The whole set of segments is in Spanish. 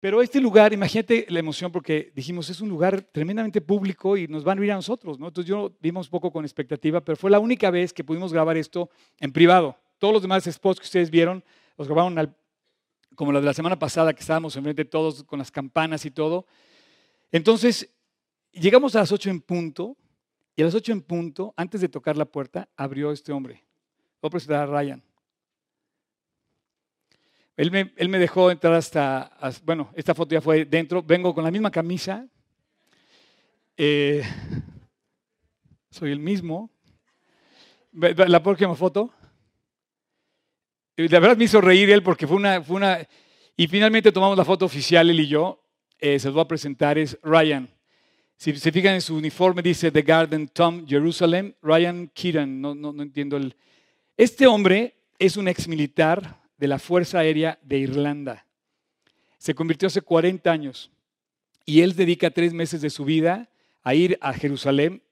Pero este lugar, imagínate la emoción, porque dijimos, es un lugar tremendamente público y nos van a ir a nosotros, ¿no? Entonces yo vimos un poco con expectativa, pero fue la única vez que pudimos grabar esto en privado. Todos los demás spots que ustedes vieron, los grabaron como la de la semana pasada, que estábamos enfrente todos con las campanas y todo. Entonces, llegamos a las 8 en punto, y a las 8 en punto, antes de tocar la puerta, abrió este hombre. Voy a presentar a Ryan. Él me, dejó entrar hasta, bueno, esta foto ya fue dentro, vengo con la misma camisa, eh, soy el mismo. La próxima foto. La verdad me hizo reír él porque fue una, fue una... Y finalmente tomamos la foto oficial, él y yo. Eh, se los voy a presentar, es Ryan. Si se fijan en su uniforme, dice The Garden Tom Jerusalem. Ryan Kieran, no, no, no entiendo el... Este hombre es un ex militar de la Fuerza Aérea de Irlanda. Se convirtió hace 40 años y él dedica tres meses de su vida a ir a Jerusalén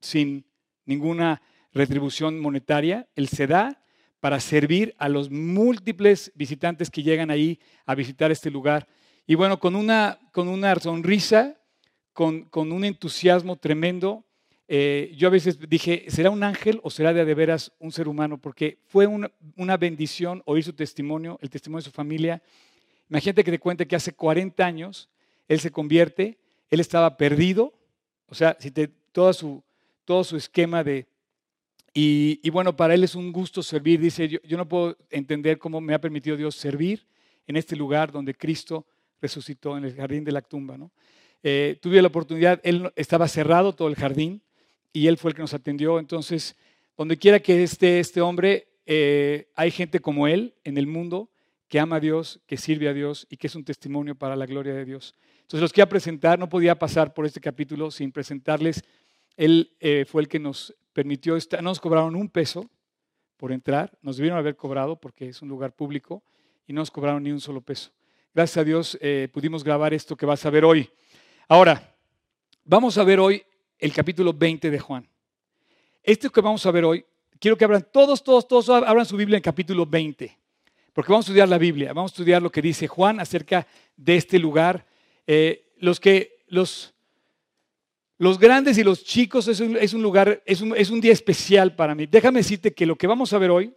sin ninguna retribución monetaria. Él se da para servir a los múltiples visitantes que llegan ahí a visitar este lugar. Y bueno, con una, con una sonrisa, con, con un entusiasmo tremendo, eh, yo a veces dije, ¿será un ángel o será de, de veras un ser humano? Porque fue una, bendición oír su testimonio, el testimonio de su familia. Imagínate que te cuente que hace 40 años él se convierte, él estaba perdido, o sea, todo, su, todo su esquema de... Y, bueno, para él es un gusto servir. Dice, yo, no puedo entender cómo me ha permitido Dios servir en este lugar donde Cristo resucitó, en el jardín de la tumba. ¿no? Eh, tuve la oportunidad, él estaba cerrado todo el jardín, y él fue el que nos atendió. Entonces, donde quiera que esté este hombre, eh, hay gente como él en el mundo que ama a Dios, que sirve a Dios y que es un testimonio para la gloria de Dios. Entonces los quería presentar, no podía pasar por este capítulo sin presentarles. Él eh, fue el que nos permitió, estar, no nos cobraron un peso por entrar, nos debieron haber cobrado porque es un lugar público y no nos cobraron ni un solo peso. Gracias a Dios eh, pudimos grabar esto que vas a ver hoy. Ahora, vamos a ver hoy el capítulo 20 de Juan. Esto que vamos a ver hoy, quiero que abran todos, todos, todos, abran su Biblia en capítulo 20, porque vamos a estudiar la Biblia, vamos a estudiar lo que dice Juan acerca de este lugar. Eh, los que, los, los grandes y los chicos es un, lugar, es un, es un día especial para mí. Déjame decirte que lo que vamos a ver hoy,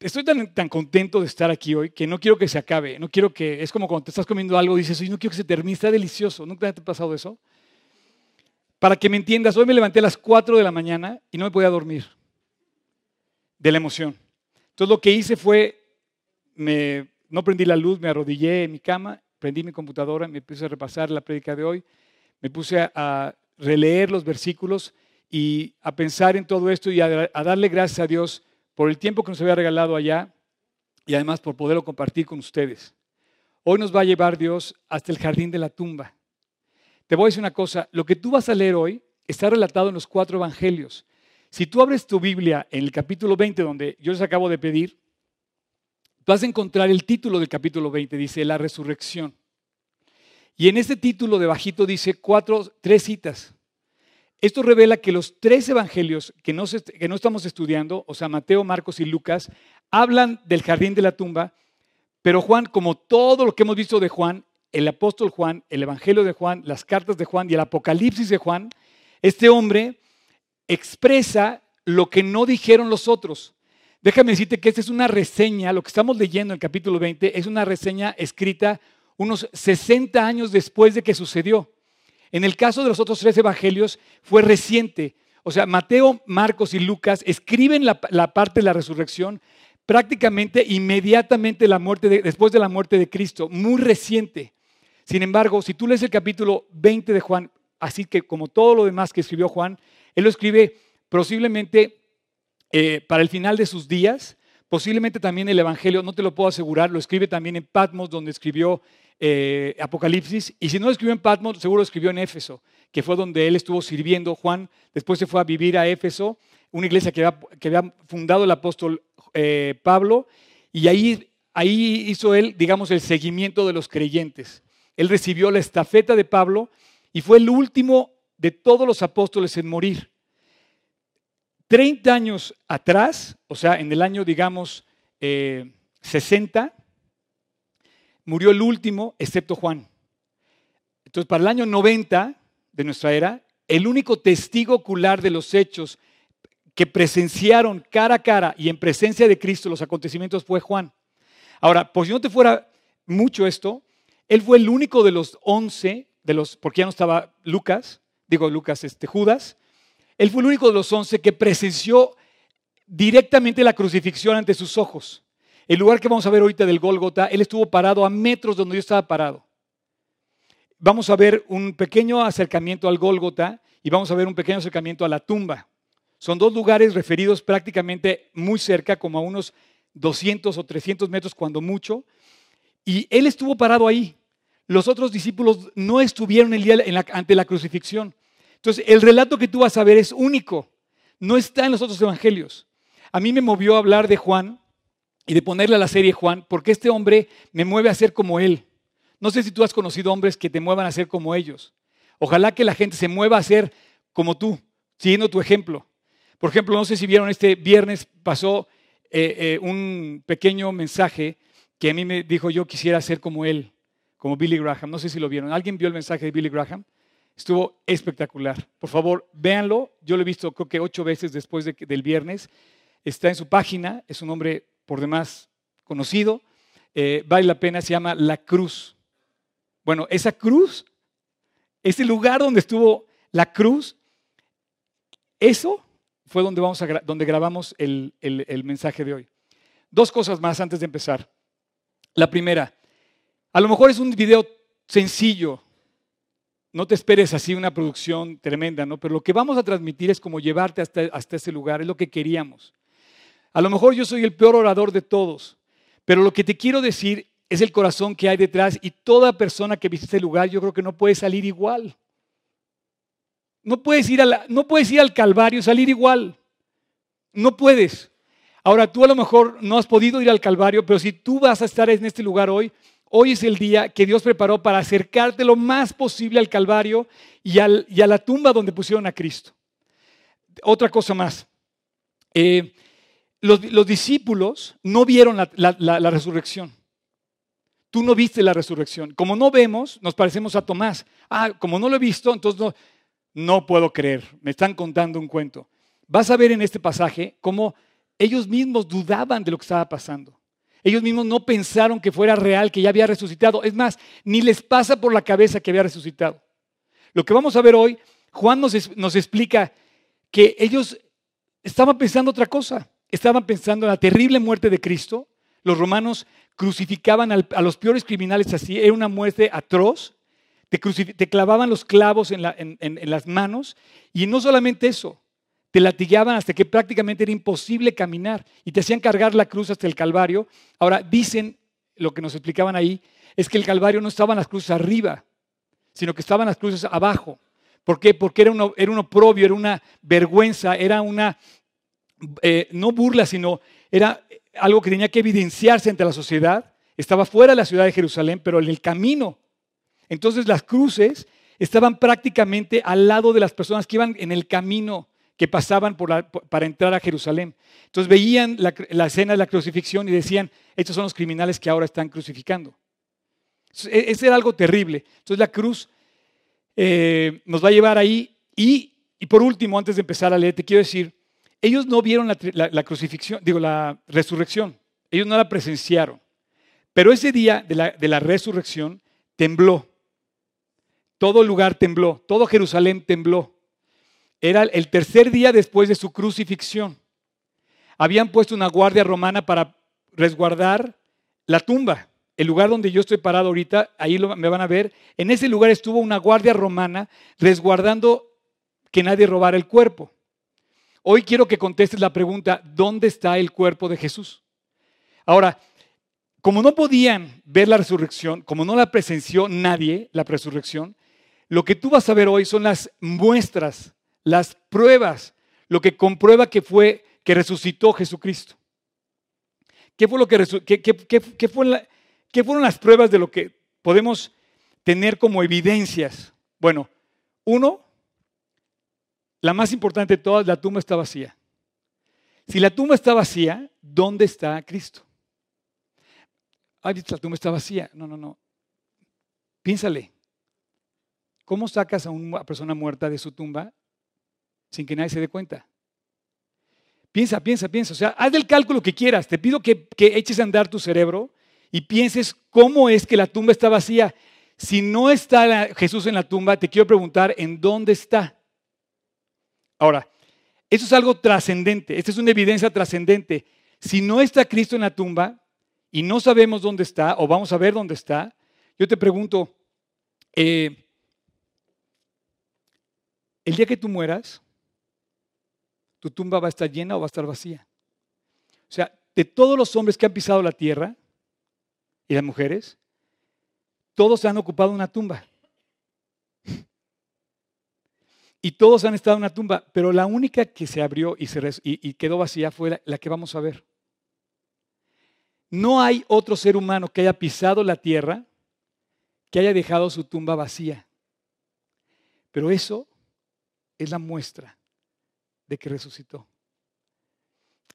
estoy tan, tan, contento de estar aquí hoy que no quiero que se acabe. No quiero que, es como cuando te estás comiendo algo y dices, no quiero que se termine, está delicioso. ¿Nunca te ha pasado eso? Para que me entiendas, hoy me levanté a las 4 de la mañana y no me podía dormir de la emoción. Entonces lo que hice fue, me, no prendí la luz, me arrodillé en mi cama, prendí mi computadora, me puse a repasar la prédica de hoy, me puse a, releer los versículos y a pensar en todo esto y a, a darle gracias a Dios por el tiempo que nos había regalado allá y además por poderlo compartir con ustedes. Hoy nos va a llevar Dios hasta el jardín de la tumba. Te voy a decir una cosa, lo que tú vas a leer hoy está relatado en los cuatro evangelios. Si tú abres tu Biblia en el capítulo 20, donde yo les acabo de pedir, vas a encontrar el título del capítulo 20, dice la resurrección. Y en este título de bajito dice cuatro, tres citas. Esto revela que los tres evangelios que no, que no estamos estudiando, o sea, Mateo, Marcos y Lucas, hablan del jardín de la tumba, pero Juan, como todo lo que hemos visto de Juan, el apóstol Juan, el Evangelio de Juan, las cartas de Juan y el Apocalipsis de Juan, este hombre expresa lo que no dijeron los otros. Déjame decirte que esta es una reseña, lo que estamos leyendo en el capítulo 20 es una reseña escrita unos 60 años después de que sucedió. En el caso de los otros tres evangelios fue reciente. O sea, Mateo, Marcos y Lucas escriben la, parte de la resurrección prácticamente inmediatamente después de la muerte de Cristo, muy reciente. Sin embargo, si tú lees el capítulo 20 de Juan, así que como todo lo demás que escribió Juan, él lo escribe posiblemente eh, para el final de sus días, posiblemente también el Evangelio, no te lo puedo asegurar, lo escribe también en Patmos, donde escribió eh, Apocalipsis, y si no lo escribió en Patmos, seguro lo escribió en Éfeso, que fue donde él estuvo sirviendo. Juan después se fue a vivir a Éfeso, una iglesia que había, fundado el apóstol eh, Pablo, y ahí, ahí hizo él, digamos, el seguimiento de los creyentes. Él recibió la estafeta de Pablo y fue el último de todos los apóstoles en morir. Treinta años atrás, o sea, en el año, digamos, 60, eh, murió el último, excepto Juan. Entonces, para el año 90 de nuestra era, el único testigo ocular de los hechos que presenciaron cara a cara y en presencia de Cristo los acontecimientos fue Juan. Ahora, por si no te fuera mucho esto, él fue el único de los once, de los, porque ya no estaba Lucas, digo Lucas, este, Judas, él fue el único de los once que presenció directamente la crucifixión ante sus ojos. El lugar que vamos a ver ahorita del Gólgota, él estuvo parado a metros donde yo estaba parado. Vamos a ver un pequeño acercamiento al Gólgota y vamos a ver un pequeño acercamiento a la tumba. Son dos lugares referidos prácticamente muy cerca, como a unos 200 o 300 metros cuando mucho. Y él estuvo parado ahí. Los otros discípulos no estuvieron el día ante la crucifixión. Entonces, el relato que tú vas a ver es único. No está en los otros evangelios. A mí me movió a hablar de Juan y de ponerle a la serie Juan, porque este hombre me mueve a ser como él. No sé si tú has conocido hombres que te muevan a ser como ellos. Ojalá que la gente se mueva a ser como tú, siguiendo tu ejemplo. Por ejemplo, no sé si vieron este viernes pasó eh, eh, un pequeño mensaje que a mí me dijo yo quisiera ser como él, como Billy Graham. No sé si lo vieron. ¿Alguien vio el mensaje de Billy Graham? Estuvo espectacular. Por favor, véanlo. Yo lo he visto creo que ocho veces después del viernes. Está en su página. Es un hombre por demás conocido. Eh, vale la pena. Se llama La Cruz. Bueno, esa cruz, ese lugar donde estuvo la cruz, eso fue donde, vamos a, donde grabamos el, el mensaje de hoy. Dos cosas más antes de empezar. La primera, a lo mejor es un video sencillo, no te esperes así una producción tremenda, ¿no? Pero lo que vamos a transmitir es como llevarte hasta, hasta ese lugar, es lo que queríamos. A lo mejor yo soy el peor orador de todos, pero lo que te quiero decir es el corazón que hay detrás y toda persona que visite ese lugar yo creo que no puede salir igual. No puedes ir, a no puedes ir al Calvario salir igual. No puedes. Ahora tú a lo mejor no has podido ir al Calvario, pero si tú vas a estar en este lugar hoy, hoy es el día que Dios preparó para acercarte lo más posible al Calvario y, a la tumba donde pusieron a Cristo. Otra cosa más. Eh, los, discípulos no vieron la resurrección. Tú no viste la resurrección. Como no vemos, nos parecemos a Tomás. Ah, como no lo he visto, entonces no, no puedo creer, me están contando un cuento. Vas a ver en este pasaje cómo ellos mismos dudaban de lo que estaba pasando. Ellos mismos no pensaron que fuera real, que ya había resucitado. Es más, ni les pasa por la cabeza que había resucitado. Lo que vamos a ver hoy, Juan nos, explica que ellos estaban pensando otra cosa. Estaban pensando en la terrible muerte de Cristo. Los romanos crucificaban a los peores criminales así. Era una muerte atroz te, clavaban los clavos en, las manos y no solamente eso, te latigaban hasta que prácticamente era imposible caminar y te hacían cargar la cruz hasta el Calvario. Ahora, dicen, lo que nos explicaban ahí, es que el Calvario no estaban las cruces arriba, sino que estaban las cruces abajo. ¿Por qué? Porque era, uno, era un oprobio, era una vergüenza, era una, eh, no burla, sino era algo que tenía que evidenciarse ante la sociedad. Estaba fuera de la ciudad de Jerusalén, pero en el camino entonces las cruces estaban prácticamente al lado de las personas que iban en el camino que pasaban para entrar a Jerusalén. Entonces veían la, escena de la crucifixión y decían, estos son los criminales que ahora están crucificando. E, ese era algo terrible. Entonces la cruz eh, nos va a llevar ahí. Y, por último, antes de empezar a leer, te quiero decir, ellos no vieron la, crucifixión, digo, la resurrección. Ellos no la presenciaron. Pero ese día de la resurrección tembló. Todo lugar tembló, todo Jerusalén tembló. Era el tercer día después de su crucifixión. Habían puesto una guardia romana para resguardar la tumba. El lugar donde yo estoy parado ahorita, ahí me van a ver. En ese lugar estuvo una guardia romana resguardando que nadie robara el cuerpo. Hoy quiero que contestes la pregunta, ¿dónde está el cuerpo de Jesús? Ahora, como no podían ver la resurrección, como no la presenció nadie, la resurrección, lo que tú vas a ver hoy son las muestras, las pruebas, lo que comprueba que fue que resucitó Jesucristo. ¿Qué fue lo que fue qué fueron las pruebas de lo que podemos tener como evidencias? Bueno, uno, la más importante de todas, la tumba está vacía. Si la tumba está vacía, ¿dónde está Cristo? ay, la tumba está vacía. No, no, no. Piénsale. ¿Cómo sacas a una persona muerta de su tumba sin que nadie se dé cuenta? Piensa, piensa, piensa. O sea, haz el cálculo que quieras. Te pido que, que eches a andar tu cerebro y pienses cómo es que la tumba está vacía. Si no está Jesús en la tumba, te quiero preguntar, ¿en dónde está? Ahora, eso es algo trascendente, esta es una evidencia trascendente. Si no está Cristo en la tumba y no sabemos dónde está, o vamos a ver dónde está, yo te pregunto, eh, el día que tú mueras, tu tumba va a estar llena o va a estar vacía. O sea, de todos los hombres que han pisado la tierra y las mujeres, todos han ocupado una tumba. Y todos han estado en una tumba, pero la única que se abrió y, quedó vacía fue la, que vamos a ver. No hay otro ser humano que haya pisado la tierra que haya dejado su tumba vacía. Pero eso es la muestra de que resucitó.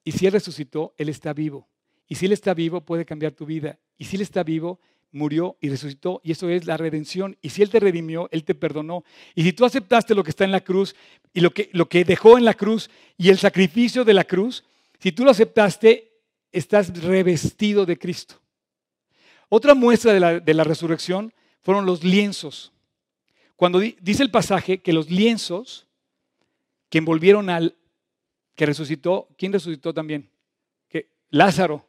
Y si Él resucitó, Él está vivo. Y si Él está vivo, puede cambiar tu vida. Y si Él está vivo, murió y resucitó y eso es la redención. Y si Él te redimió, Él te perdonó. Y si tú aceptaste lo que está en la cruz y lo que, lo que dejó en la cruz y el sacrificio de la cruz, si tú lo aceptaste, estás revestido de Cristo. Otra muestra de la, de la resurrección fueron los lienzos. Cuando dice el pasaje que los lienzos que envolvieron al que resucitó, ¿quién resucitó también? Que Lázaro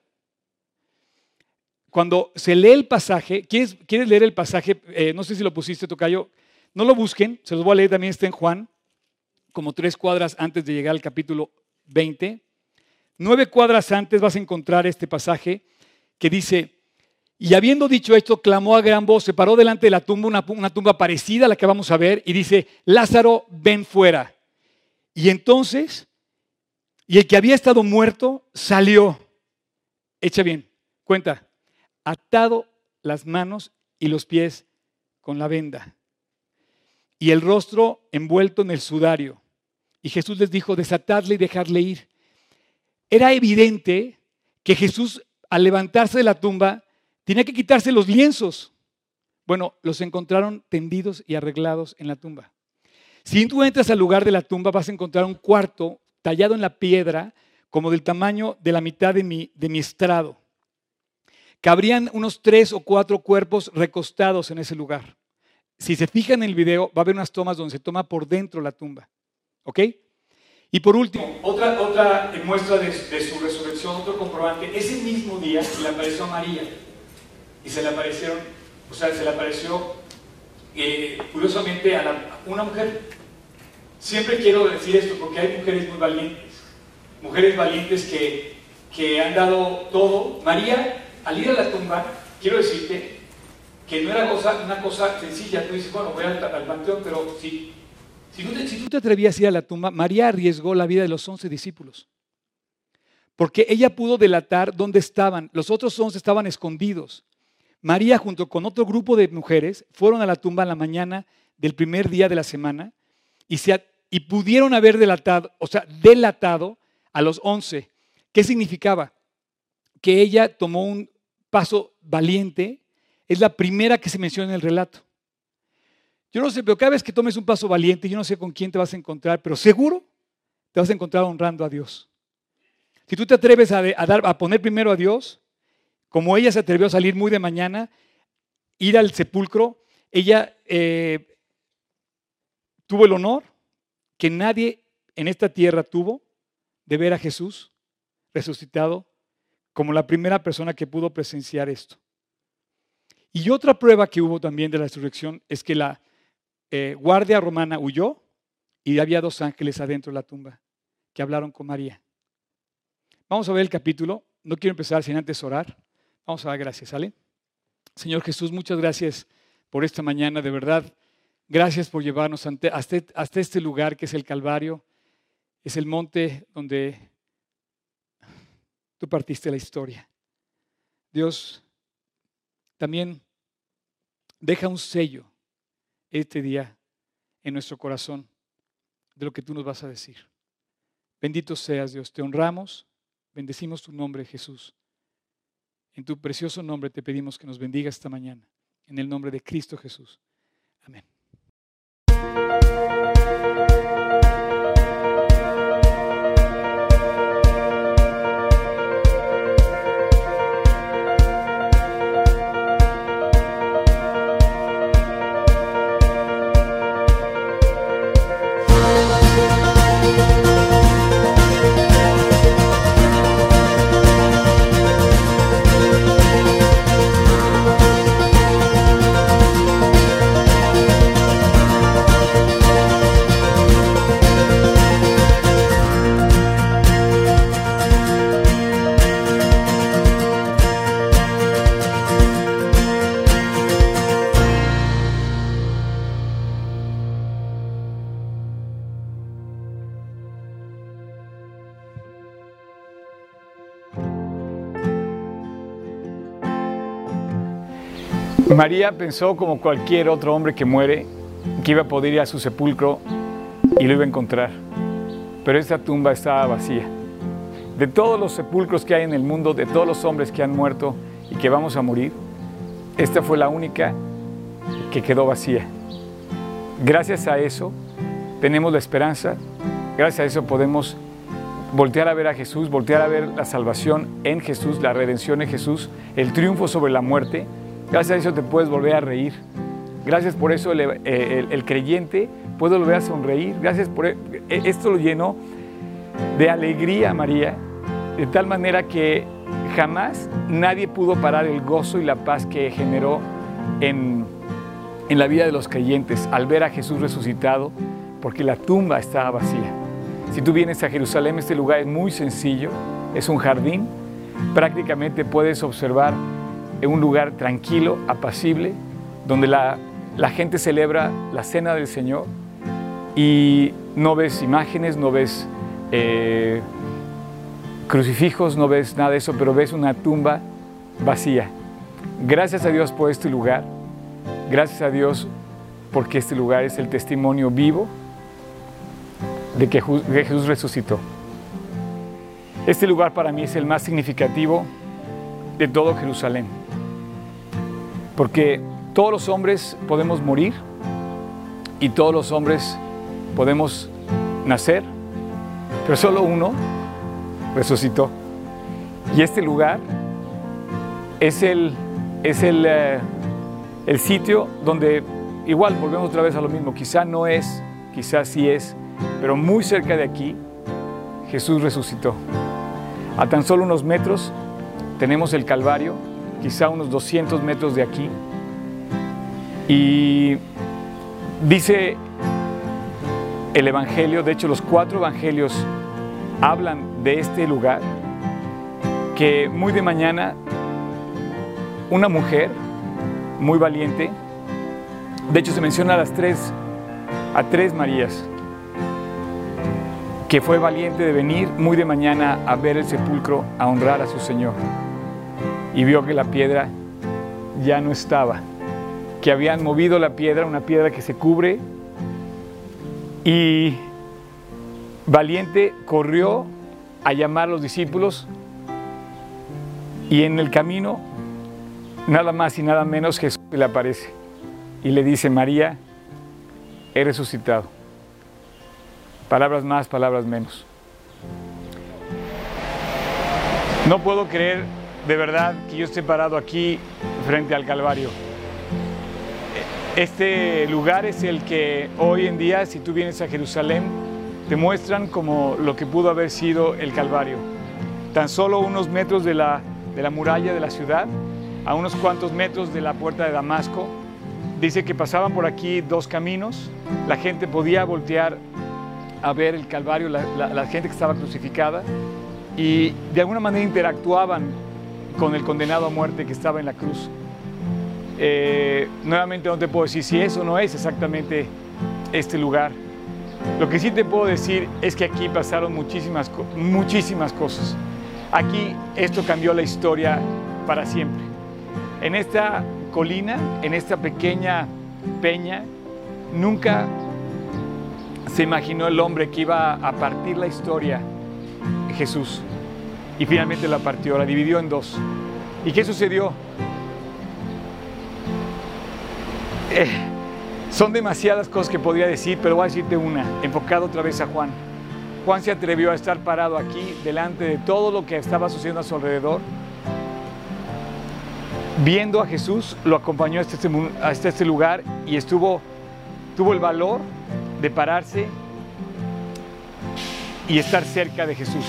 cuando se lee el pasaje, ¿quieres, leer el pasaje? Eh, no sé si lo pusiste, Tocayo. No lo busquen, se los voy a leer también, está en Juan, como tres cuadras antes de llegar al capítulo 20. Nueve cuadras antes vas a encontrar este pasaje que dice, y habiendo dicho esto, clamó a gran voz, se paró delante de la tumba, una tumba parecida a la que vamos a ver, y dice, Lázaro, ven fuera. Y entonces, y el que había estado muerto salió. Echa bien, cuenta atado las manos y los pies con la venda y el rostro envuelto en el sudario. Y Jesús les dijo, desatadle y dejarle ir. Era evidente que Jesús, al levantarse de la tumba, tenía que quitarse los lienzos. Bueno, los encontraron tendidos y arreglados en la tumba. Si tú entras al lugar de la tumba, vas a encontrar un cuarto tallado en la piedra, como del tamaño de la mitad de mi, de mi estrado. Cabrían unos tres o cuatro cuerpos recostados en ese lugar. Si se fijan en el video, va a haber unas tomas donde se toma por dentro la tumba. ¿Ok? Y por último, otra, muestra de, su resurrección, otro comprobante, ese mismo día se le apareció a María. Y se le aparecieron, o sea, se le apareció eh, curiosamente a, una mujer. Siempre quiero decir esto porque hay mujeres muy valientes. Mujeres valientes que, que han dado todo. María al ir a la tumba, quiero decirte que no era una cosa sencilla. Tú dices, bueno, voy al, panteón, pero si, te, si tú te atrevías a ir a la tumba, María arriesgó la vida de los once discípulos. Porque ella pudo delatar dónde estaban. Los otros once estaban escondidos. María, junto con otro grupo de mujeres, fueron a la tumba en la mañana del primer día de la semana y, se, y pudieron haber delatado, o sea, delatado a los once. ¿Qué significaba? Que ella tomó un paso valiente es la primera que se menciona en el relato. Yo no sé, pero cada vez que tomes un paso valiente, yo no sé con quién te vas a encontrar, pero seguro te vas a encontrar honrando a Dios. Si tú te atreves a, dar, a poner primero a Dios, como ella se atrevió a salir muy de mañana, ir al sepulcro, ella eh, tuvo el honor que nadie en esta tierra tuvo de ver a Jesús resucitado como la primera persona que pudo presenciar esto. Y otra prueba que hubo también de la resurrección es que la eh, guardia romana huyó y había dos ángeles adentro de la tumba que hablaron con María. Vamos a ver el capítulo. No quiero empezar sin antes orar. Vamos a dar gracias, ¿sale? Señor Jesús, muchas gracias por esta mañana, de verdad. Gracias por llevarnos hasta este lugar que es el Calvario. Es el monte donde tú partiste la historia. Dios también deja un sello este día en nuestro corazón de lo que tú nos vas a decir. Bendito seas Dios, te honramos, bendecimos tu nombre Jesús. En tu precioso nombre te pedimos que nos bendiga esta mañana. En el nombre de Cristo Jesús. Amén. María pensó como cualquier otro hombre que muere que iba a poder ir a su sepulcro y lo iba a encontrar. Pero esta tumba estaba vacía. De todos los sepulcros que hay en el mundo, de todos los hombres que han muerto y que vamos a morir, esta fue la única que quedó vacía. Gracias a eso tenemos la esperanza, gracias a eso podemos voltear a ver a Jesús, voltear a ver la salvación en Jesús, la redención en Jesús, el triunfo sobre la muerte Gracias a eso te puedes volver a reír. Gracias por eso el, creyente puede volver a sonreír. Gracias por e, e, esto lo llenó de alegría María, de tal manera que jamás nadie pudo parar el gozo y la paz que generó en, en la vida de los creyentes al ver a Jesús resucitado, porque la tumba estaba vacía. Si tú vienes a Jerusalén, este lugar es muy sencillo, es un jardín, prácticamente puedes observar en un lugar tranquilo, apacible, donde la, gente celebra la cena del Señor y no ves imágenes, no ves eh, crucifijos, no ves nada de eso, pero ves una tumba vacía. Gracias a Dios por este lugar, gracias a Dios porque este lugar es el testimonio vivo de que Jesús resucitó. Este lugar para mí es el más significativo de todo Jerusalén. Porque todos los hombres podemos morir y todos los hombres podemos nacer, pero solo uno resucitó. Y este lugar es el, es el, eh, el sitio donde igual volvemos otra vez a lo mismo, quizá no es, quizá sí es, pero muy cerca de aquí Jesús resucitó. A tan solo unos metros tenemos el Calvario quizá unos 200 metros de aquí. Y dice el Evangelio, de hecho los cuatro Evangelios hablan de este lugar, que muy de mañana una mujer muy valiente, de hecho se menciona a las tres, a tres Marías, que fue valiente de venir muy de mañana a ver el sepulcro, a honrar a su Señor y vio que la piedra ya no estaba, que habían movido la piedra, una piedra que se cubre, y valiente corrió a llamar a los discípulos y en el camino, nada más y nada menos, Jesús le aparece y le dice, María, he resucitado. Palabras más, palabras menos. No puedo creer de verdad que yo esté parado aquí frente al Calvario. Este lugar es el que hoy en día, si tú vienes a Jerusalén, te muestran como lo que pudo haber sido el Calvario. Tan solo unos metros de la, de la muralla de la ciudad, a unos cuantos metros de la puerta de Damasco, dice que pasaban por aquí dos caminos, la gente podía voltear a ver el Calvario, la, la gente que estaba crucificada, y de alguna manera interactuaban con el condenado a muerte que estaba en la cruz. Eh, nuevamente no te puedo decir si eso no es exactamente este lugar. Lo que sí te puedo decir es que aquí pasaron muchísimas, muchísimas cosas. Aquí esto cambió la historia para siempre. En esta colina, en esta pequeña peña, nunca se imaginó el hombre que iba a partir la historia, Jesús y finalmente la partió, la dividió en dos. ¿Y qué sucedió? Eh, son demasiadas cosas que podría decir, pero voy a decirte una, enfocado otra vez a Juan. Juan se atrevió a estar parado aquí delante de todo lo que estaba sucediendo a su alrededor. Viendo a Jesús, lo acompañó hasta este, hasta este lugar y estuvo, tuvo el valor de pararse y estar cerca de Jesús.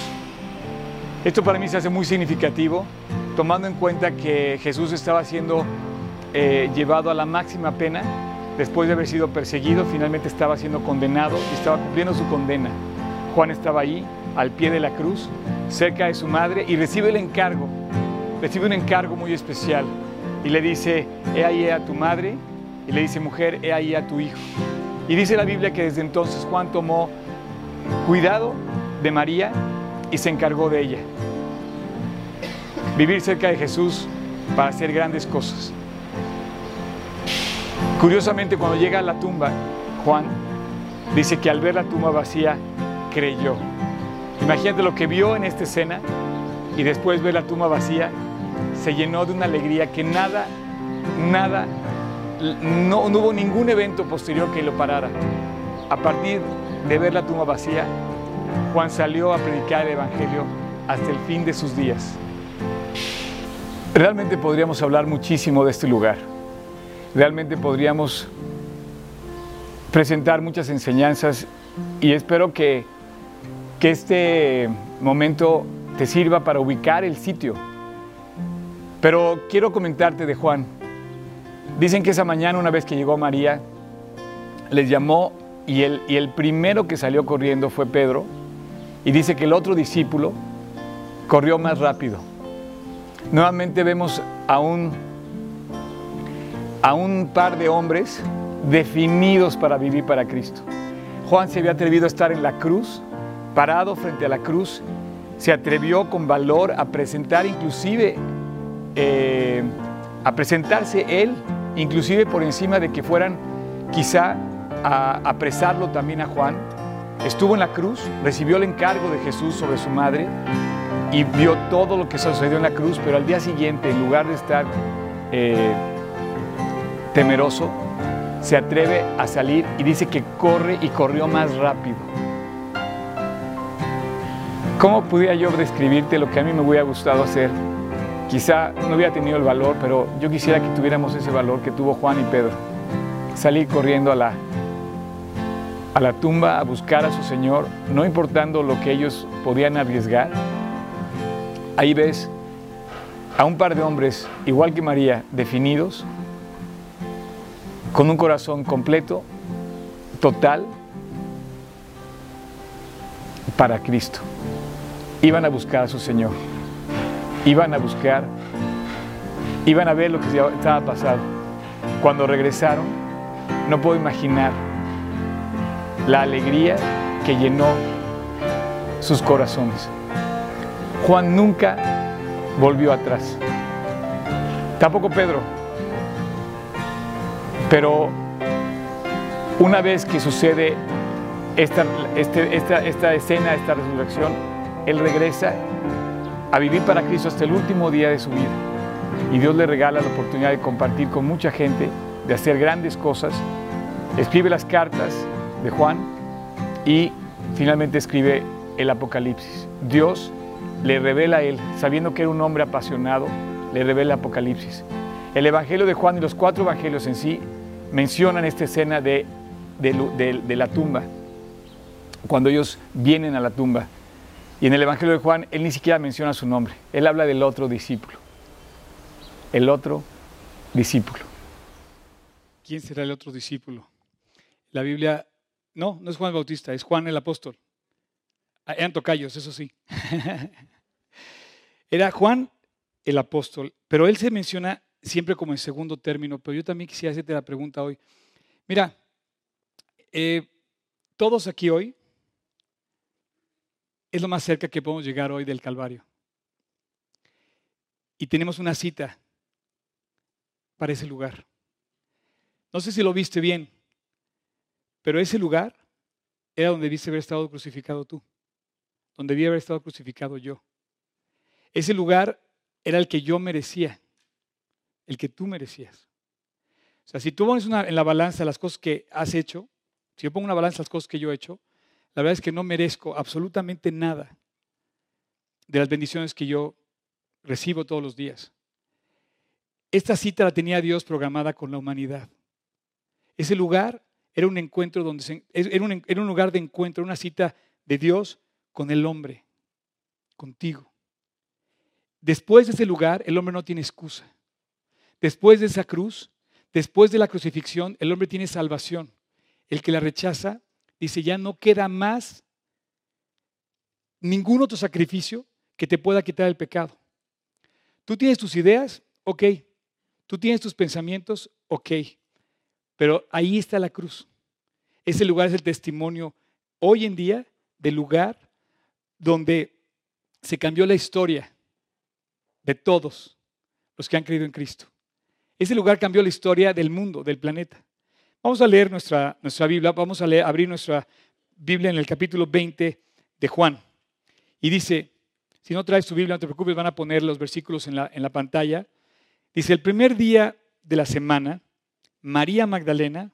Esto para mí se hace muy significativo, tomando en cuenta que Jesús estaba siendo eh, llevado a la máxima pena, después de haber sido perseguido, finalmente estaba siendo condenado y estaba cumpliendo su condena. Juan estaba ahí, al pie de la cruz, cerca de su madre, y recibe el encargo, recibe un encargo muy especial, y le dice, he ahí a tu madre, y le dice, mujer, he ahí a tu hijo. Y dice la Biblia que desde entonces Juan tomó cuidado de María y se encargó de ella. Vivir cerca de Jesús para hacer grandes cosas. Curiosamente, cuando llega a la tumba, Juan dice que al ver la tumba vacía, creyó. Imagínate lo que vio en esta escena y después ver la tumba vacía, se llenó de una alegría que nada, nada, no, no hubo ningún evento posterior que lo parara. A partir de ver la tumba vacía, Juan salió a predicar el Evangelio hasta el fin de sus días. Realmente podríamos hablar muchísimo de este lugar. Realmente podríamos presentar muchas enseñanzas y espero que, que este momento te sirva para ubicar el sitio. Pero quiero comentarte de Juan. Dicen que esa mañana, una vez que llegó María, les llamó y el, y el primero que salió corriendo fue Pedro. Y dice que el otro discípulo corrió más rápido. Nuevamente vemos a un, a un par de hombres definidos para vivir para Cristo. Juan se había atrevido a estar en la cruz, parado frente a la cruz, se atrevió con valor a presentar inclusive, eh, a presentarse él, inclusive por encima de que fueran quizá a apresarlo también a Juan. Estuvo en la cruz, recibió el encargo de Jesús sobre su madre y vio todo lo que sucedió en la cruz, pero al día siguiente, en lugar de estar eh, temeroso, se atreve a salir y dice que corre y corrió más rápido. ¿Cómo pudiera yo describirte lo que a mí me hubiera gustado hacer? Quizá no hubiera tenido el valor, pero yo quisiera que tuviéramos ese valor que tuvo Juan y Pedro. Salir corriendo a la a la tumba a buscar a su Señor, no importando lo que ellos podían arriesgar. Ahí ves a un par de hombres, igual que María, definidos, con un corazón completo, total, para Cristo. Iban a buscar a su Señor, iban a buscar, iban a ver lo que estaba pasando. Cuando regresaron, no puedo imaginar la alegría que llenó sus corazones. Juan nunca volvió atrás. Tampoco Pedro. Pero una vez que sucede esta, este, esta, esta escena, esta resurrección, Él regresa a vivir para Cristo hasta el último día de su vida. Y Dios le regala la oportunidad de compartir con mucha gente, de hacer grandes cosas. Escribe las cartas de Juan y finalmente escribe el Apocalipsis. Dios le revela a él, sabiendo que era un hombre apasionado, le revela el Apocalipsis. El Evangelio de Juan y los cuatro Evangelios en sí mencionan esta escena de, de, la tumba, cuando ellos vienen a la tumba. Y en el Evangelio de Juan, él ni siquiera menciona su nombre, él habla del otro discípulo. El otro discípulo. ¿Quién será el otro discípulo? La Biblia no, no es Juan el Bautista, es Juan el apóstol. Ah, eran tocayos, eso sí. Era Juan el apóstol, pero él se menciona siempre como en segundo término, pero yo también quisiera hacerte la pregunta hoy. Mira, eh, todos aquí hoy es lo más cerca que podemos llegar hoy del Calvario. Y tenemos una cita para ese lugar. No sé si lo viste bien, pero ese lugar era donde debiste haber estado crucificado tú, donde debía haber estado crucificado yo. Ese lugar era el que yo merecía, el que tú merecías. O sea, si tú pones una, en la balanza las cosas que has hecho, si yo pongo una balanza las cosas que yo he hecho, la verdad es que no merezco absolutamente nada de las bendiciones que yo recibo todos los días. Esta cita la tenía Dios programada con la humanidad. Ese lugar era un encuentro donde era, un, era un lugar de encuentro, una cita de Dios con el hombre, contigo. Después de ese lugar, el hombre no tiene excusa. Después de esa cruz, después de la crucifixión, el hombre tiene salvación. El que la rechaza dice, ya no queda más ningún otro sacrificio que te pueda quitar el pecado. Tú tienes tus ideas, ok. Tú tienes tus pensamientos, ok. Pero ahí está la cruz. Ese lugar es el testimonio hoy en día del lugar donde se cambió la historia de todos los que han creído en Cristo. Ese lugar cambió la historia del mundo, del planeta. Vamos a leer nuestra, nuestra Biblia, vamos a leer, abrir nuestra Biblia en el capítulo 20 de Juan. Y dice, si no traes tu Biblia, no te preocupes, van a poner los versículos en la, en la pantalla. Dice, el primer día de la semana, María Magdalena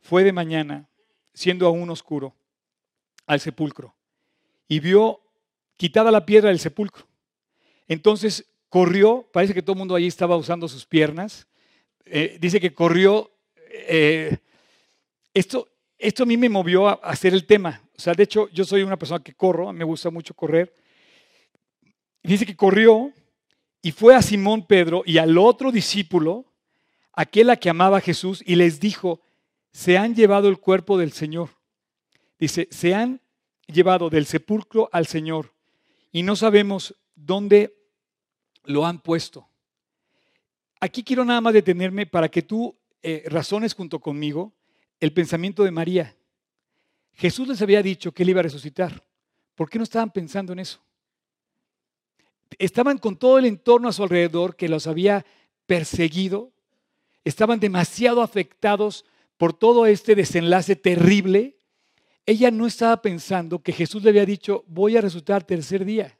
fue de mañana, siendo aún oscuro, al sepulcro y vio quitada la piedra del sepulcro. Entonces corrió, parece que todo el mundo allí estaba usando sus piernas, eh, dice que corrió eh, esto, esto a mí me movió a, hacer el tema. O sea, de hecho, yo soy una persona que corro, me gusta mucho correr. Dice que corrió y fue a Simón Pedro y al otro discípulo, aquel a que amaba a Jesús, y les dijo, se han llevado el cuerpo del Señor. Dice, se han llevado del sepulcro al Señor y no sabemos dónde lo han puesto. Aquí quiero nada más detenerme para que tú eh, razones junto conmigo el pensamiento de María. Jesús les había dicho que él iba a resucitar. ¿Por qué no estaban pensando en eso? Estaban con todo el entorno a su alrededor que los había perseguido. Estaban demasiado afectados por todo este desenlace terrible. Ella no estaba pensando que Jesús le había dicho, voy a resucitar tercer día.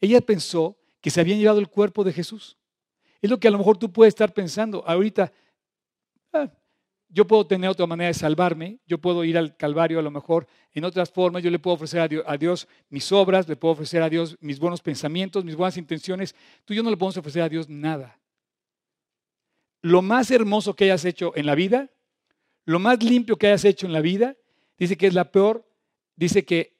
Ella pensó que se habían llevado el cuerpo de Jesús. Es lo que a lo mejor tú puedes estar pensando. Ahorita, Ah, yo puedo tener otra manera de salvarme, yo puedo ir al Calvario a lo mejor en otras formas, yo le puedo ofrecer a Dios, mis obras, le puedo ofrecer a Dios mis buenos pensamientos, mis buenas intenciones. Tú y yo no le podemos ofrecer a Dios nada. Lo más hermoso que hayas hecho en la vida, lo más limpio que hayas hecho en la vida, dice que es la peor, dice que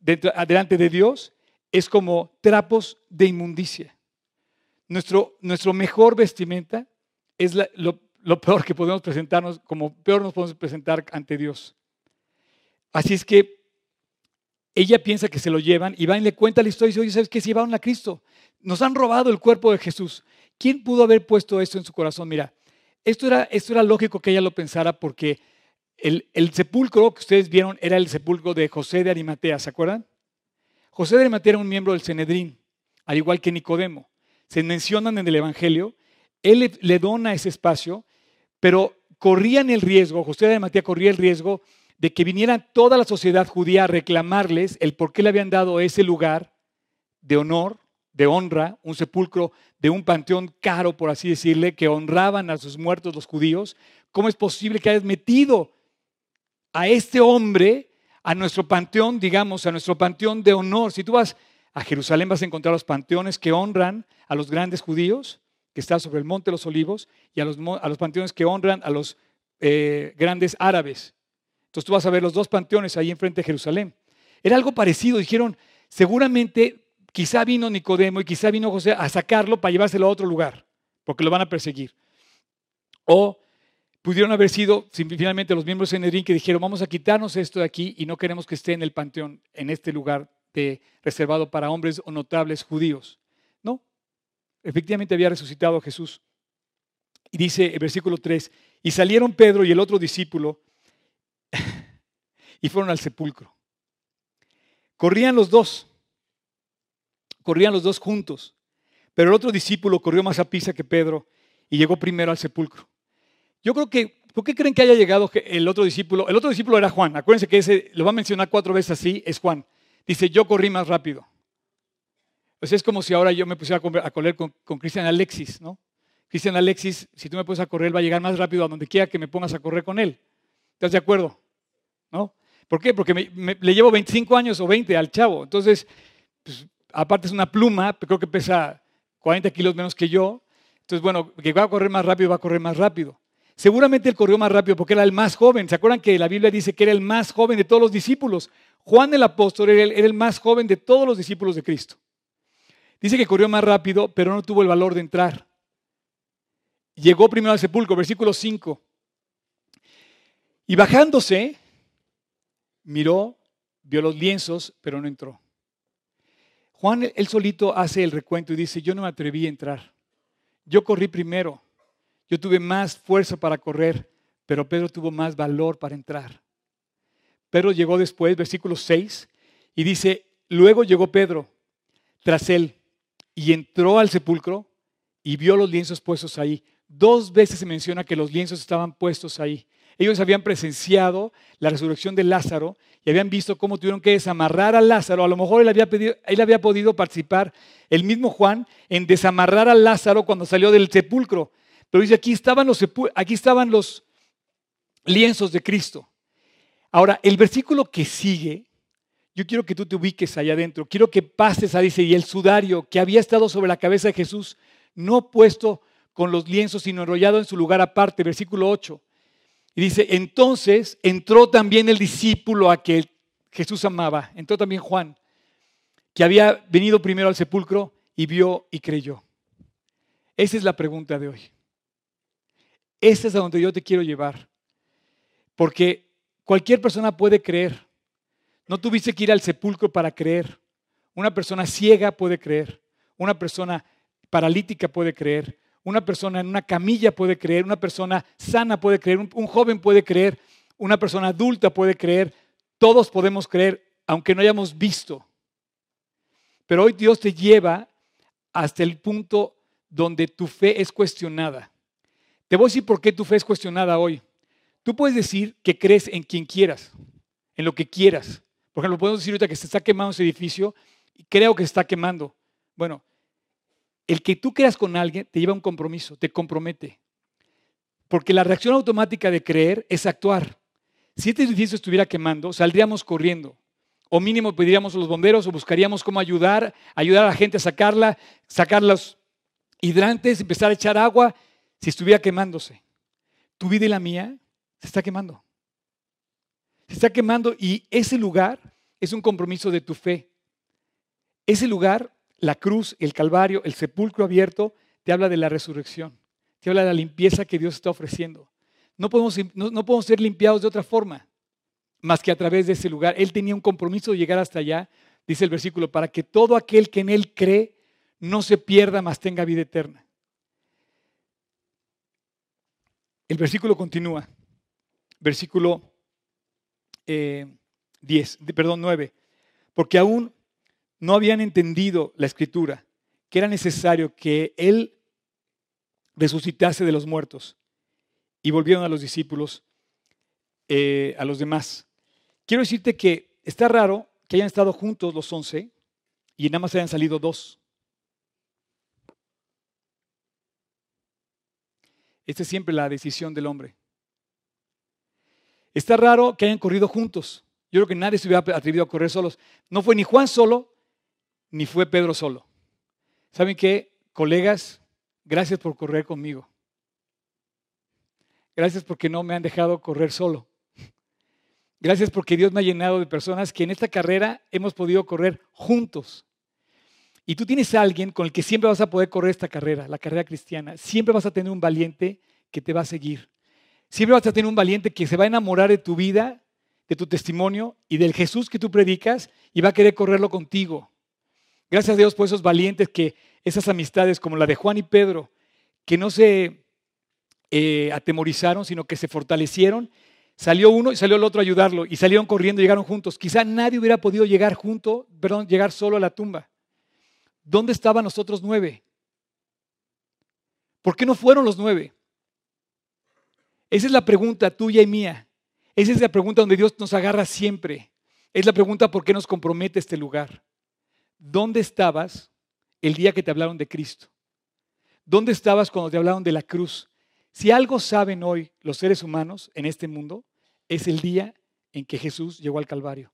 delante de Dios es como trapos de inmundicia. Nuestro, nuestro mejor vestimenta es lo peor que podemos presentarnos, como peor nos podemos presentar ante Dios. Así es que ella piensa que se lo llevan y va y le cuenta la historia y dice, oye, ¿sabes qué? Se llevaron a Cristo. Nos han robado el cuerpo de Jesús. ¿Quién pudo haber puesto esto en su corazón? Mira, esto era, esto era lógico que ella lo pensara porque el, sepulcro que ustedes vieron era el sepulcro de José de Arimatea, ¿se acuerdan? José de Arimatea era un miembro del Cenedrín, al igual que Nicodemo. Se mencionan en el Evangelio él le, dona ese espacio, pero corrían el riesgo, José de Matía corría el riesgo de que viniera toda la sociedad judía a reclamarles el por qué le habían dado ese lugar de honor, de honra, un sepulcro de un panteón caro, por así decirle, que honraban a sus muertos los judíos. ¿Cómo es posible que hayas metido a este hombre a nuestro panteón, digamos, a nuestro panteón de honor? Si tú vas a Jerusalén vas a encontrar los panteones que honran a los grandes judíos, que está sobre el Monte de los Olivos, y a los, a los panteones que honran a los eh, grandes árabes. Entonces tú vas a ver los dos panteones ahí enfrente de Jerusalén. Era algo parecido, dijeron, seguramente quizá vino Nicodemo y quizá vino José a sacarlo para llevárselo a otro lugar, porque lo van a perseguir. O pudieron haber sido finalmente los miembros de Nedrín que dijeron, vamos a quitarnos esto de aquí y no queremos que esté en el panteón, en este lugar de, reservado para hombres o notables judíos. No, efectivamente había resucitado Jesús. Y dice el versículo 3, y salieron Pedro y el otro discípulo y fueron al sepulcro. Corrían los dos, corrían los dos juntos, pero el otro discípulo corrió más a pisa que Pedro y llegó primero al sepulcro. Yo creo que, ¿por qué creen que haya llegado el otro discípulo? El otro discípulo era Juan. Acuérdense que ese, lo va a mencionar cuatro veces así, es Juan. Dice, yo corrí más rápido. Sea, es como si ahora yo me pusiera a correr con, Cristian Alexis, ¿no? Cristian Alexis, si tú me puedes a correr, va a llegar más rápido a donde quiera que me pongas a correr con él. ¿Estás de acuerdo? ¿No? ¿Por qué? Porque le llevo 25 años o 20 al chavo. Entonces, pues, aparte es una pluma, creo que pesa 40 kilos menos que yo. Entonces, bueno, que va a correr más rápido, va a correr más rápido. Seguramente él corrió más rápido porque era el más joven. ¿Se acuerdan que la Biblia dice que era el más joven de todos los discípulos? Juan el apóstol era el, más joven de todos los discípulos de Cristo. Dice que corrió más rápido, pero no tuvo el valor de entrar. Llegó primero al sepulcro, versículo 5. Y bajándose, miró, vio los lienzos, pero no entró. Juan, él solito hace el recuento y dice, yo no me atreví a entrar. Yo corrí primero. Yo tuve más fuerza para correr, pero Pedro tuvo más valor para entrar. Pedro llegó después, versículo 6, y dice, luego llegó Pedro tras él y entró al sepulcro y vio los lienzos puestos ahí. Dos veces se menciona que los lienzos estaban puestos ahí. Ellos habían presenciado la resurrección de Lázaro y habían visto cómo tuvieron que desamarrar a Lázaro. A lo mejor él había, él había podido participar, el mismo Juan, en desamarrar a Lázaro cuando salió del sepulcro. Pero dice, aquí estaban los, aquí estaban los lienzos de Cristo. Ahora, el versículo que sigue, yo quiero que tú te ubiques allá adentro. Quiero que pases a, dice, y el sudario que había estado sobre la cabeza de Jesús, no puesto con los lienzos, sino enrollado en su lugar aparte. Versículo 8. Y dice, entonces entró también el discípulo a que Jesús amaba, entró también Juan, que había venido primero al sepulcro y vio y creyó. Esa es la pregunta de hoy. Esa es a donde yo te quiero llevar. Porque cualquier persona puede creer. No tuviste que ir al sepulcro para creer. Una persona ciega puede creer. Una persona paralítica puede creer. Una persona en una camilla puede creer. Una persona sana puede creer. Un, joven puede creer. Una persona adulta puede creer. Todos podemos creer, aunque no hayamos visto. Pero hoy Dios te lleva hasta el punto donde tu fe es cuestionada. Te voy a decir por qué tu fe es cuestionada hoy. Tú puedes decir que crees en quien quieras, en lo que quieras. Por ejemplo, podemos decir ahorita que se está quemando ese edificio y creo que se está quemando. Bueno, el que tú creas con alguien te lleva a un compromiso, te compromete. Porque la reacción automática de creer es actuar. Si este edificio estuviera quemando, saldríamos corriendo. O mínimo pediríamos a los bomberos o buscaríamos cómo ayudar, ayudar a la gente a sacarla, sacar los hidrantes, empezar a echar agua si estuviera quemándose. Tu vida y la mía se está quemando. Se está quemando y ese lugar es un compromiso de tu fe. Ese lugar, la cruz, el Calvario, el sepulcro abierto, te habla de la resurrección. Te habla de la limpieza que Dios está ofreciendo. No podemos, no, podemos ser limpiados de otra forma más que a través de ese lugar. Él tenía un compromiso de llegar hasta allá, dice el versículo, para que todo aquel que en Él cree no se pierda, mas tenga vida eterna. El versículo continúa. Versículo 10, eh, perdón, 9. Porque aún no habían entendido la escritura, que era necesario que Él resucitase de los muertos. Y volvieron a los discípulos, eh, a los demás. Quiero decirte que está raro que hayan estado juntos los once y nada más hayan salido dos. Esta es siempre la decisión del hombre. Está raro que hayan corrido juntos. Yo creo que nadie se hubiera atrevido a correr solos. No fue ni Juan solo, ni fue Pedro solo. ¿Saben qué? Colegas, gracias por correr conmigo. Gracias porque no me han dejado correr solo. Gracias porque Dios me ha llenado de personas que en esta carrera hemos podido correr juntos. Y tú tienes a alguien con el que siempre vas a poder correr esta carrera, la carrera cristiana. Siempre vas a tener un valiente que te va a seguir. Siempre vas a tener un valiente que se va a enamorar de tu vida, de tu testimonio y del Jesús que tú predicas y va a querer correrlo contigo. Gracias a Dios por esos valientes que esas amistades como la de Juan y Pedro, que no se eh, atemorizaron, sino que se fortalecieron. Salió uno y salió el otro a ayudarlo y salieron corriendo llegaron juntos. Quizá nadie hubiera podido llegar junto, perdón, llegar solo a la tumba. ¿Dónde estaban los otros nueve? ¿Por qué no fueron los nueve? Esa es la pregunta tuya y mía. Esa es la pregunta donde Dios nos agarra siempre. Es la pregunta por qué nos compromete este lugar. ¿Dónde estabas el día que te hablaron de Cristo? ¿Dónde estabas cuando te hablaron de la cruz? Si algo saben hoy los seres humanos en este mundo, es el día en que Jesús llegó al Calvario.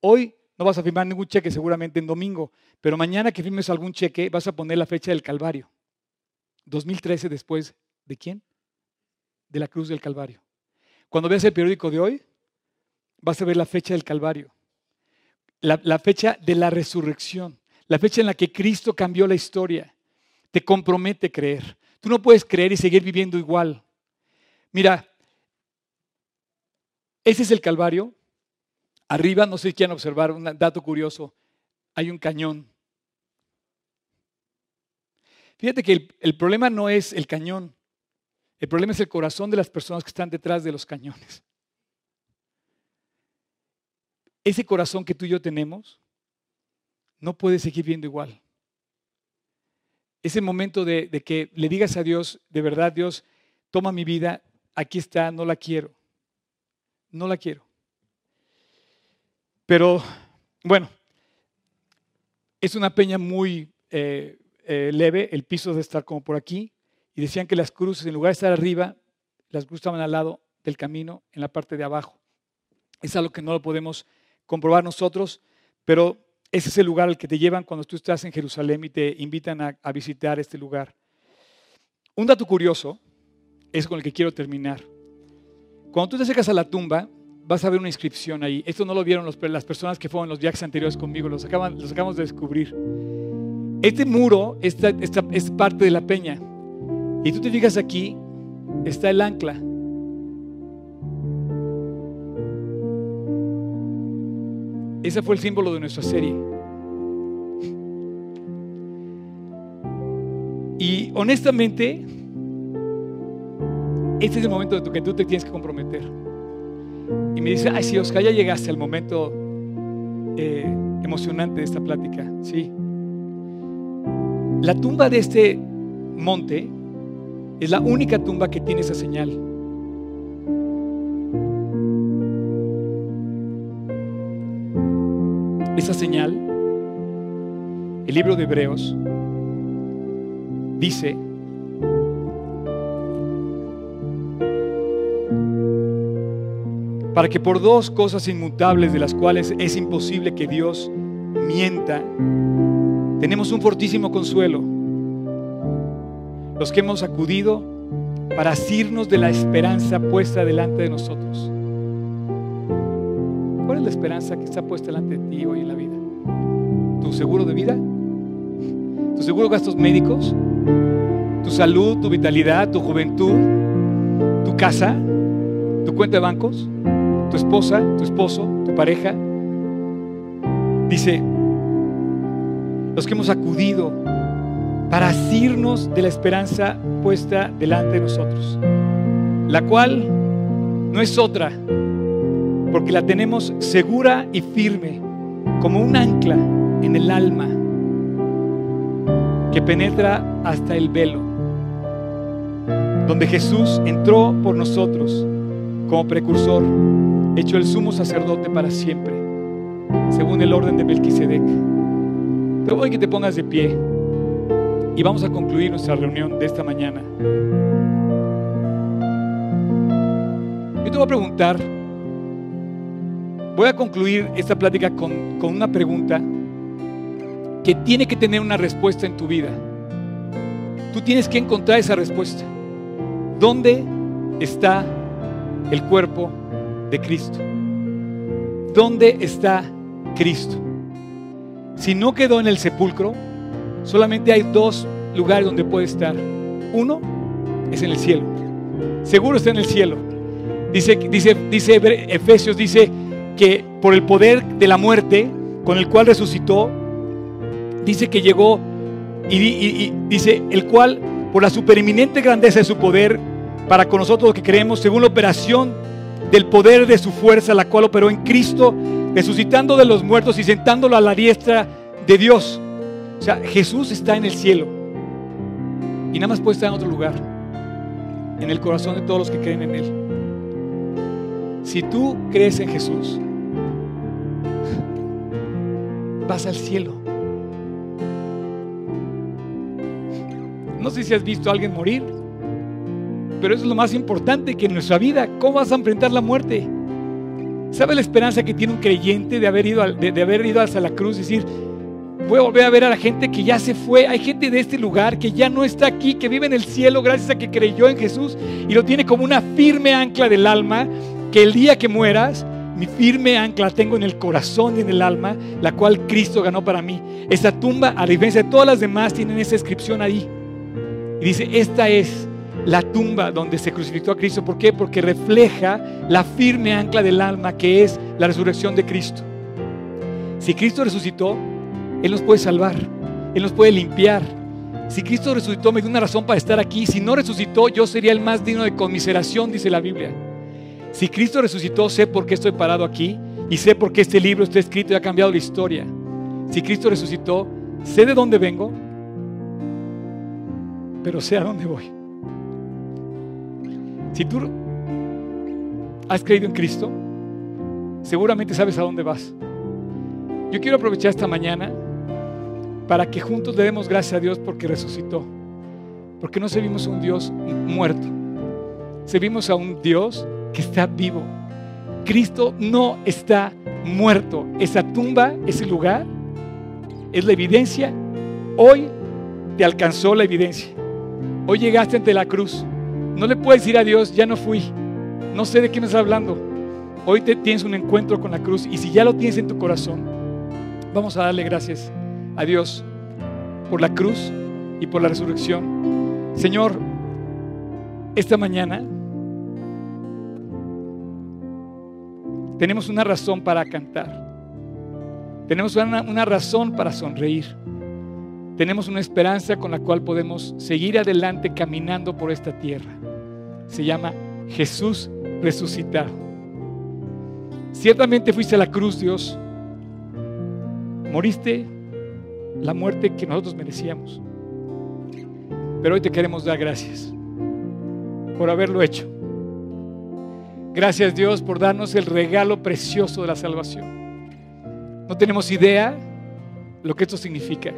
Hoy no vas a firmar ningún cheque seguramente en domingo, pero mañana que firmes algún cheque vas a poner la fecha del Calvario. 2013 después de quién? De la cruz del Calvario. Cuando veas el periódico de hoy, vas a ver la fecha del Calvario, la, fecha de la resurrección, la fecha en la que Cristo cambió la historia. Te compromete creer. Tú no puedes creer y seguir viviendo igual. Mira, ese es el Calvario. Arriba, no sé si quieren observar un dato curioso, hay un cañón. Fíjate que el, el, problema no es el cañón, el problema es el corazón de las personas que están detrás de los cañones. Ese corazón que tú y yo tenemos no puede seguir viendo igual. Ese momento de, de que le digas a Dios, de verdad, Dios, toma mi vida, aquí está, no la quiero. No la quiero. Pero bueno, es una peña muy eh, eh, leve, el piso debe estar como por aquí, y decían que las cruces, en lugar de estar arriba, las cruces estaban al lado del camino, en la parte de abajo. Es algo que no lo podemos comprobar nosotros, pero ese es el lugar al que te llevan cuando tú estás en Jerusalén y te invitan a, a visitar este lugar. Un dato curioso es con el que quiero terminar. Cuando tú te acercas a la tumba, vas a ver una inscripción ahí. Esto no lo vieron las personas que fueron en los viajes anteriores conmigo, los, acaban, los acabamos de descubrir. Este muro esta, es parte de la peña. Y tú te fijas aquí, está el ancla. Ese fue el símbolo de nuestra serie. Y honestamente, este es el momento de que tú te tienes que comprometer. Y me dice, ay, sí, Oscar, ya llegaste al momento eh, emocionante de esta plática. Sí. La tumba de este monte es la única tumba que tiene esa señal. Esa señal, el libro de Hebreos dice para que por dos cosas inmutables de las cuales es imposible que Dios mienta, tenemos un fortísimo consuelo. Los que hemos acudido para asirnos de la esperanza puesta delante de nosotros. ¿Cuál es la esperanza que está puesta delante de ti hoy en la vida? ¿Tu seguro de vida? ¿Tu seguro de gastos médicos? ¿Tu salud, tu vitalidad, tu juventud? ¿Tu casa? ¿Tu cuenta de bancos? Tu esposa, tu esposo, tu pareja. Dice, los que hemos acudido para asirnos de la esperanza puesta delante de nosotros, la cual no es otra, porque la tenemos segura y firme, como un ancla en el alma que penetra hasta el velo, donde Jesús entró por nosotros como precursor hecho el sumo sacerdote para siempre, según el orden de Melquisedec. Te voy a que te pongas de pie y vamos a concluir nuestra reunión de esta mañana. Yo te voy a preguntar, voy a concluir esta plática con, con una pregunta que tiene que tener una respuesta en tu vida. Tú tienes que encontrar esa respuesta. ¿Dónde está el cuerpo de Cristo. ¿Dónde está Cristo? Si no quedó en el sepulcro, solamente hay dos lugares donde puede estar. Uno es en el cielo. Seguro está en el cielo. Dice, dice, dice Efesios, dice que por el poder de la muerte con el cual resucitó, dice que llegó y, dice el cual por la supereminente grandeza de su poder para con nosotros que creemos según la operación del poder de su fuerza, la cual operó en Cristo, resucitando de los muertos y sentándolo a la diestra de Dios. O sea, Jesús está en el cielo y nada más puede estar en otro lugar, en el corazón de todos los que creen en Él. Si tú crees en Jesús, vas al cielo. No sé si has visto a alguien morir, pero eso es lo más importante que en nuestra vida, ¿cómo vas a enfrentar la muerte? ¿Sabes la esperanza que tiene un creyente de haber ido, de, haber ido hasta la cruz decir, voy a volver a ver a la gente que ya se fue. Hay gente de este lugar que ya no está aquí, que vive en el cielo gracias a que creyó en Jesús y lo tiene como una firme ancla del alma, que el día que mueras, mi firme ancla tengo en el corazón y en el alma, la cual Cristo ganó para mí. Esa tumba, a diferencia de todas las demás, tienen esa inscripción ahí. Y dice, esta es la tumba donde se crucificó a Cristo. ¿Por qué? Porque refleja la firme ancla del alma que es la resurrección de Cristo. Si Cristo resucitó, Él nos puede salvar, Él nos puede limpiar. Si Cristo resucitó, me dio una razón para estar aquí. Si no resucitó, yo sería el más digno de conmiseración, dice la Biblia. Si Cristo resucitó, sé por qué estoy parado aquí y sé por qué este libro está escrito y ha cambiado la historia. Si Cristo resucitó, sé de dónde vengo, pero sé a dónde voy. Si tú has creído en Cristo, seguramente sabes a dónde vas. Yo quiero aprovechar esta mañana para que juntos le demos gracias a Dios porque resucitó. Porque no servimos a un Dios muerto. Servimos a un Dios que está vivo. Cristo no está muerto. Esa tumba, ese lugar, es la evidencia. Hoy te alcanzó la evidencia. Hoy llegaste ante la cruz. No le puedes decir a Dios, ya no fui. No sé de qué me estás hablando. Hoy te tienes un encuentro con la cruz y si ya lo tienes en tu corazón, vamos a darle gracias a Dios por la cruz y por la resurrección. Señor, esta mañana tenemos una razón para cantar. Tenemos una, una, razón para sonreír. Tenemos una esperanza con la cual podemos seguir adelante caminando por esta tierra se llama Jesús resucitado. Ciertamente fuiste a la cruz, Dios. Moriste la muerte que nosotros merecíamos. Pero hoy te queremos dar gracias por haberlo hecho. Gracias Dios por darnos el regalo precioso de la salvación. No tenemos idea lo que esto significa.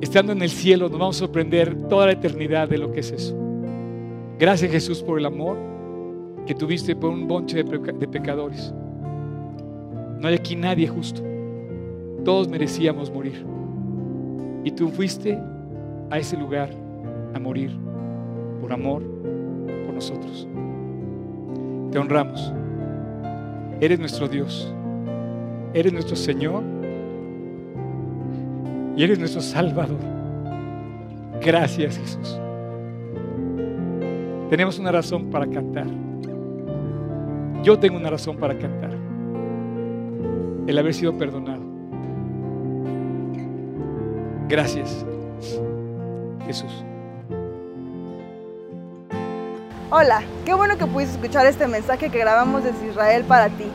Estando en el cielo nos vamos a sorprender toda la eternidad de lo que es eso. Gracias Jesús por el amor que tuviste por un bonche de, pecadores. No hay aquí nadie justo. Todos merecíamos morir. Y tú fuiste a ese lugar a morir por amor por nosotros. Te honramos. Eres nuestro Dios. Eres nuestro Señor. Y eres nuestro Salvador. Gracias Jesús. Tenemos una razón para cantar. Yo tengo una razón para cantar. El haber sido perdonado. Gracias, Jesús. Hola, qué bueno que pudiste escuchar este mensaje que grabamos desde Israel para ti.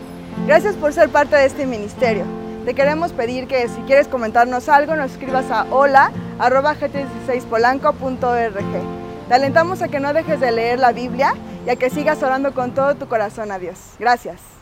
Gracias por ser parte de este ministerio. Te queremos pedir que si quieres comentarnos algo, nos escribas a hola.gt16polanco.org. Te alentamos a que no dejes de leer la Biblia y a que sigas orando con todo tu corazón a Dios. Gracias.